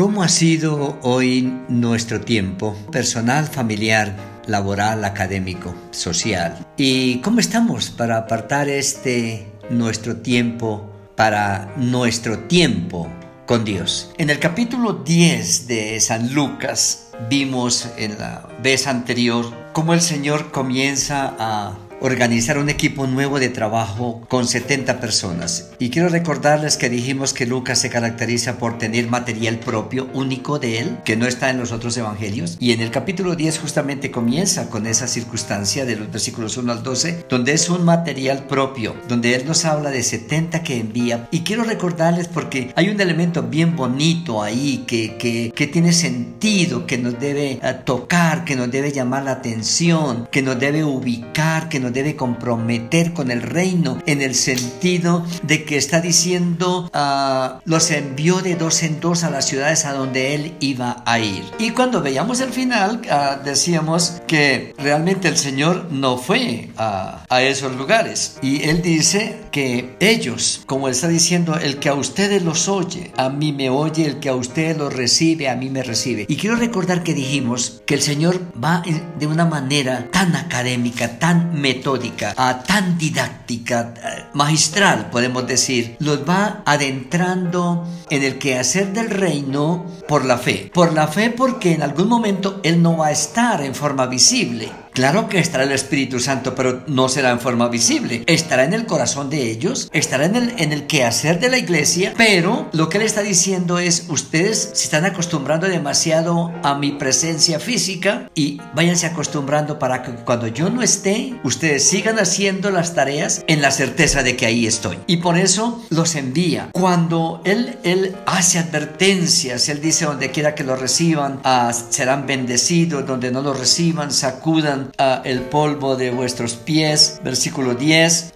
¿Cómo ha sido hoy nuestro tiempo personal, familiar, laboral, académico, social? ¿Y cómo estamos para apartar este nuestro tiempo para nuestro tiempo con Dios? En el capítulo 10 de San Lucas vimos en la vez anterior cómo el Señor comienza a organizar un equipo nuevo de trabajo con 70 personas. Y quiero recordarles que dijimos que Lucas se caracteriza por tener material propio, único de él, que no está en los otros evangelios. Y en el capítulo 10 justamente comienza con esa circunstancia de los versículos 1 al 12, donde es un material propio, donde él nos habla de 70 que envía. Y quiero recordarles porque hay un elemento bien bonito ahí que, que, que tiene sentido, que nos debe eh, tocar, que nos debe llamar la atención, que nos debe ubicar, que nos debe comprometer con el reino en el sentido de que está diciendo uh, los envió de dos en dos a las ciudades a donde él iba a ir. Y cuando veíamos el final uh, decíamos que realmente el Señor no fue a, a esos lugares. Y él dice que ellos, como está diciendo, el que a ustedes los oye, a mí me oye, el que a ustedes los recibe, a mí me recibe. Y quiero recordar que dijimos que el Señor va de una manera tan académica, tan metódica, metódica, tan didáctica, eh, magistral, podemos decir, los va adentrando en el quehacer del reino por la fe. Por la fe porque en algún momento Él no va a estar en forma visible Claro que estará el Espíritu Santo, pero no será en forma visible. Estará en el corazón de ellos, estará en el, en el quehacer de la iglesia, pero lo que él está diciendo es, ustedes se están acostumbrando demasiado a mi presencia física y váyanse acostumbrando para que cuando yo no esté, ustedes sigan haciendo las tareas en la certeza de que ahí estoy. Y por eso los envía. Cuando él, él hace advertencias, él dice donde quiera que lo reciban, ah, serán bendecidos, donde no lo reciban, sacudan el polvo de vuestros pies, versículo 10,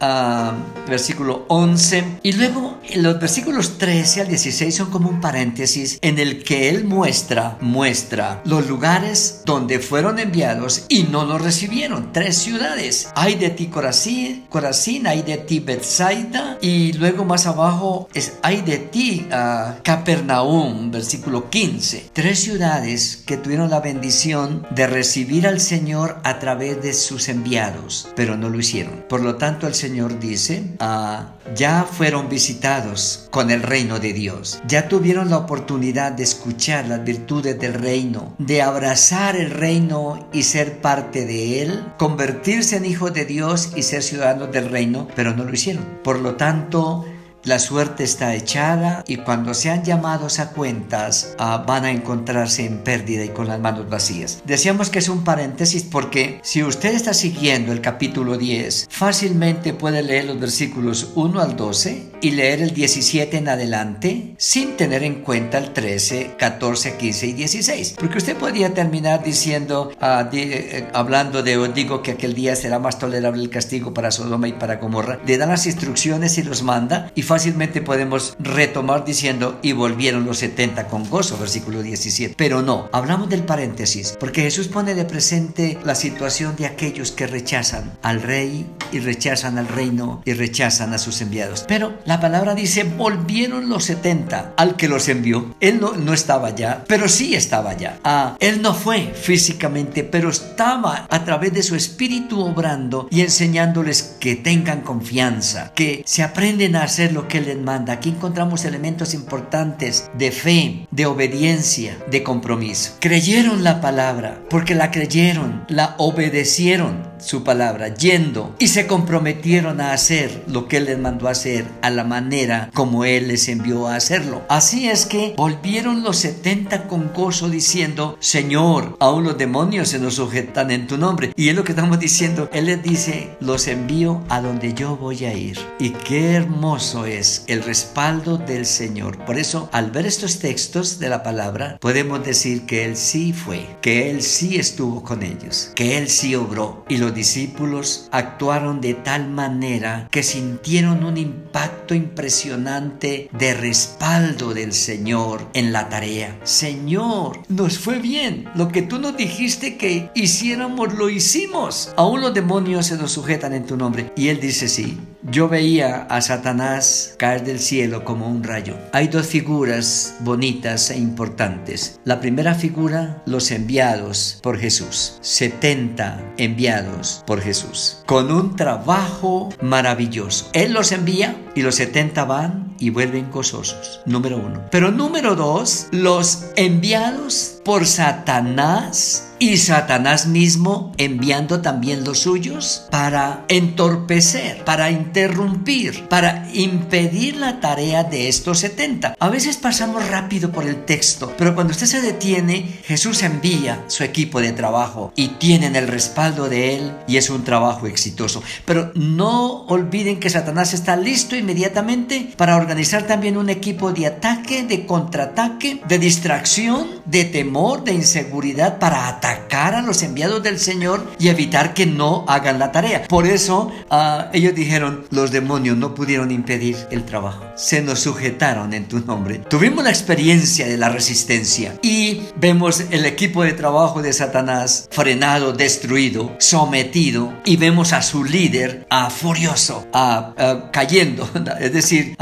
versículo 11. Y luego los versículos 13 al 16 son como un paréntesis en el que él muestra, muestra los lugares donde fueron enviados y no los recibieron. Tres ciudades. Hay de ti Corazín, Corazín hay de ti Bethsaida y luego más abajo es hay de ti uh, Capernaum, versículo 15. Tres ciudades que tuvieron la bendición de recibir al Señor través de sus enviados, pero no lo hicieron. Por lo tanto, el Señor dice, ah, ya fueron visitados con el reino de Dios, ya tuvieron la oportunidad de escuchar las virtudes del reino, de abrazar el reino y ser parte de él, convertirse en hijos de Dios y ser ciudadanos del reino, pero no lo hicieron. Por lo tanto, la suerte está echada y cuando sean llamados a cuentas ah, van a encontrarse en pérdida y con las manos vacías. Decíamos que es un paréntesis porque si usted está siguiendo el capítulo 10, fácilmente puede leer los versículos 1 al 12 y leer el 17 en adelante sin tener en cuenta el 13, 14, 15 y 16. Porque usted podría terminar diciendo, ah, eh, hablando de, digo que aquel día será más tolerable el castigo para Sodoma y para Gomorra, le dan las instrucciones y los manda y fácilmente podemos retomar diciendo, y volvieron los 70 con gozo, versículo 17. Pero no, hablamos del paréntesis, porque Jesús pone de presente la situación de aquellos que rechazan al rey y rechazan al reino y rechazan a sus enviados. Pero la palabra dice, volvieron los 70 al que los envió. Él no, no estaba allá, pero sí estaba allá. Ah, él no fue físicamente, pero estaba a través de su espíritu obrando y enseñándoles que tengan confianza, que se aprenden a hacer lo que les manda. Aquí encontramos elementos importantes de fe, de obediencia, de compromiso. Creyeron la palabra, porque la creyeron, la obedecieron su palabra, yendo y se comprometieron a hacer lo que Él les mandó hacer a la manera como Él les envió a hacerlo. Así es que volvieron los setenta con gozo diciendo, Señor, aún los demonios se nos sujetan en tu nombre. Y es lo que estamos diciendo. Él les dice, los envío a donde yo voy a ir. Y qué hermoso es el respaldo del Señor. Por eso, al ver estos textos de la palabra, podemos decir que Él sí fue, que Él sí estuvo con ellos, que Él sí obró. Y los discípulos actuaron de tal manera que sintieron un impacto impresionante de respaldo del Señor en la tarea. Señor, nos fue bien. Lo que tú nos dijiste que hiciéramos, lo hicimos. Aún los demonios se nos sujetan en tu nombre. Y él dice, sí, yo veía a Satanás caer del cielo como un rayo. Hay dos figuras bonitas e importantes. La primera figura, los enviados por Jesús. 70 enviados por Jesús. Con un trabajo maravilloso. Él los envía y los 70 van y vuelven gozosos. Número uno. Pero número dos, los enviados por Satanás y Satanás mismo enviando también los suyos para entorpecer, para interrumpir, para impedir la tarea de estos 70. A veces pasamos rápido por el texto, pero cuando usted se detiene, Jesús envía su equipo de trabajo y tienen el respaldo de él y es un trabajo exitoso. Pero no olviden que Satanás está listo inmediatamente para organizar también un equipo de ataque, de contraataque, de distracción, de temor, de inseguridad para atacar atacar a los enviados del Señor y evitar que no hagan la tarea. Por eso uh, ellos dijeron, los demonios no pudieron impedir el trabajo. Se nos sujetaron en tu nombre. Tuvimos la experiencia de la resistencia y vemos el equipo de trabajo de Satanás frenado, destruido, sometido y vemos a su líder uh, furioso, uh, cayendo, es decir,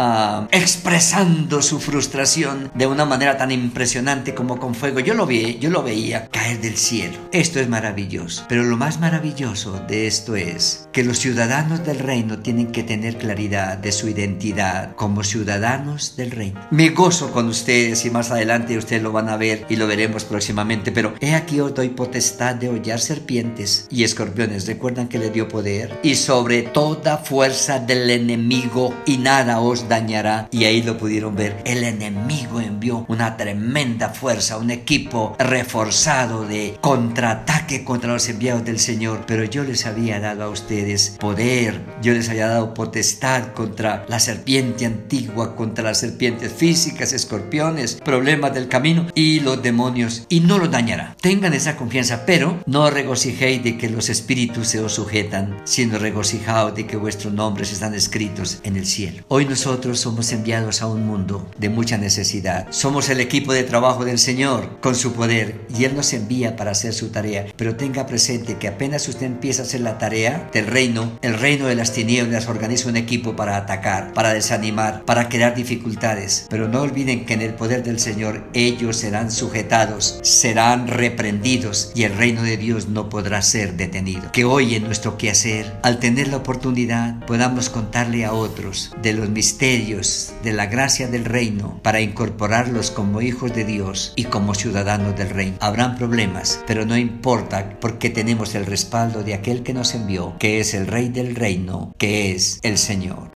expresando su frustración de una manera tan impresionante como con fuego. Yo lo vi, yo lo veía caer del cielo esto es maravilloso. Pero lo más maravilloso de esto es que los ciudadanos del reino tienen que tener claridad de su identidad como ciudadanos del reino. Me gozo con ustedes y más adelante ustedes lo van a ver y lo veremos próximamente. Pero he aquí os doy potestad de hollar serpientes y escorpiones. Recuerdan que le dio poder y sobre toda fuerza del enemigo y nada os dañará. Y ahí lo pudieron ver. El enemigo envió una tremenda fuerza, un equipo reforzado de contraataque contra los enviados del Señor, pero yo les había dado a ustedes poder, yo les había dado potestad contra la serpiente antigua, contra las serpientes físicas, escorpiones, problemas del camino y los demonios, y no los dañará. Tengan esa confianza, pero no regocijéis de que los espíritus se os sujetan, sino regocijaos de que vuestros nombres están escritos en el cielo. Hoy nosotros somos enviados a un mundo de mucha necesidad. Somos el equipo de trabajo del Señor con su poder y Él nos envía hacer su tarea, pero tenga presente que apenas usted empieza a hacer la tarea del reino, el reino de las tinieblas organiza un equipo para atacar, para desanimar, para crear dificultades. Pero no olviden que en el poder del Señor ellos serán sujetados, serán reprendidos y el reino de Dios no podrá ser detenido. Que hoy en nuestro quehacer, al tener la oportunidad, podamos contarle a otros de los misterios de la gracia del reino para incorporarlos como hijos de Dios y como ciudadanos del reino. Habrán problemas, pero no importa porque tenemos el respaldo de aquel que nos envió, que es el Rey del Reino, que es el Señor.